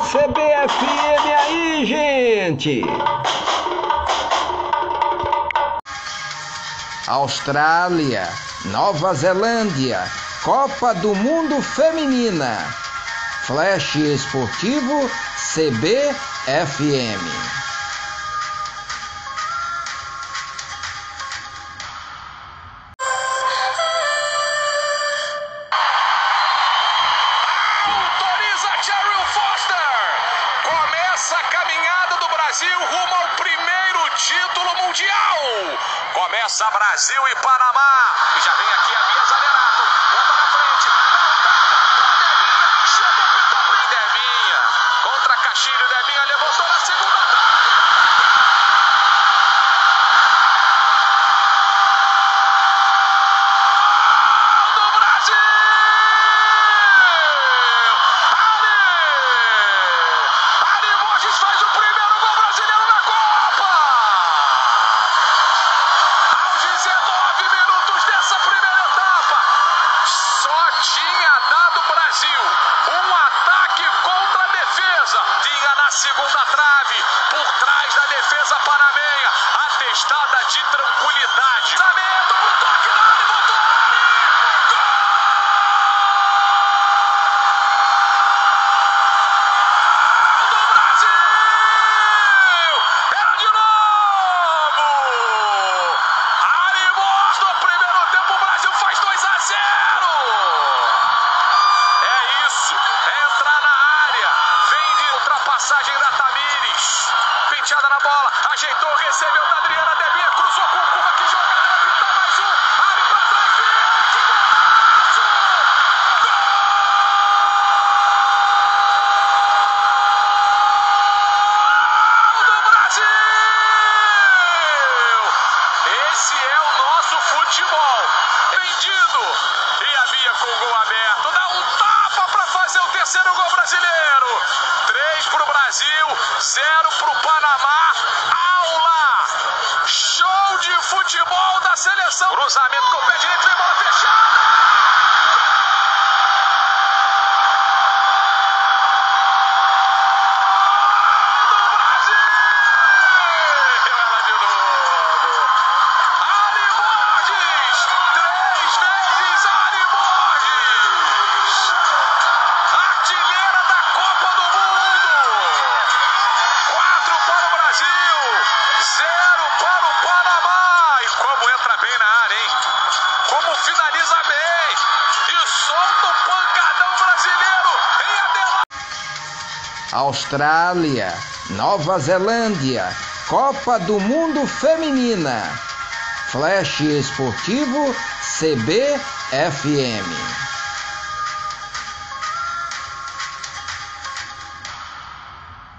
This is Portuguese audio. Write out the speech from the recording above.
CBFM aí, gente! Austrália, Nova Zelândia, Copa do Mundo Feminina. Flash Esportivo CBFM. Brasil rumo ao primeiro título mundial. Começa Brasil e Panamá. E já vem aqui a Bia Zanerato. Bomba na frente. Debinha. Chegou pro top. Debinha. Contra Castilho. Debinha levantou na segunda trave. do Brasil! Ali! Ali Borges faz o primeiro gol brasileiro na Copa! Aos 19 minutos dessa primeira etapa, só tinha dado Brasil um ataque contra a defesa. Tinha na segunda trave, por trás da defesa panamenha, atestada de tranquilidade pro toque da área, botou Ali! Gol! do Brasil! Era de novo! Ari Mos no primeiro tempo, o Brasil faz 2 a 0! É isso, é entrar na área, vem de ultrapassagem da Tamires, penteada na bola, ajeitou, recebeu da Adriana futebol da seleção. Cruzamento com o pé direito, vem bola fechada. Bem na área, hein? Como finaliza bem! E solta o pancadão brasileiro em Adelaide! Austrália, Nova Zelândia, Copa do Mundo Feminina. Flash Esportivo CBFM.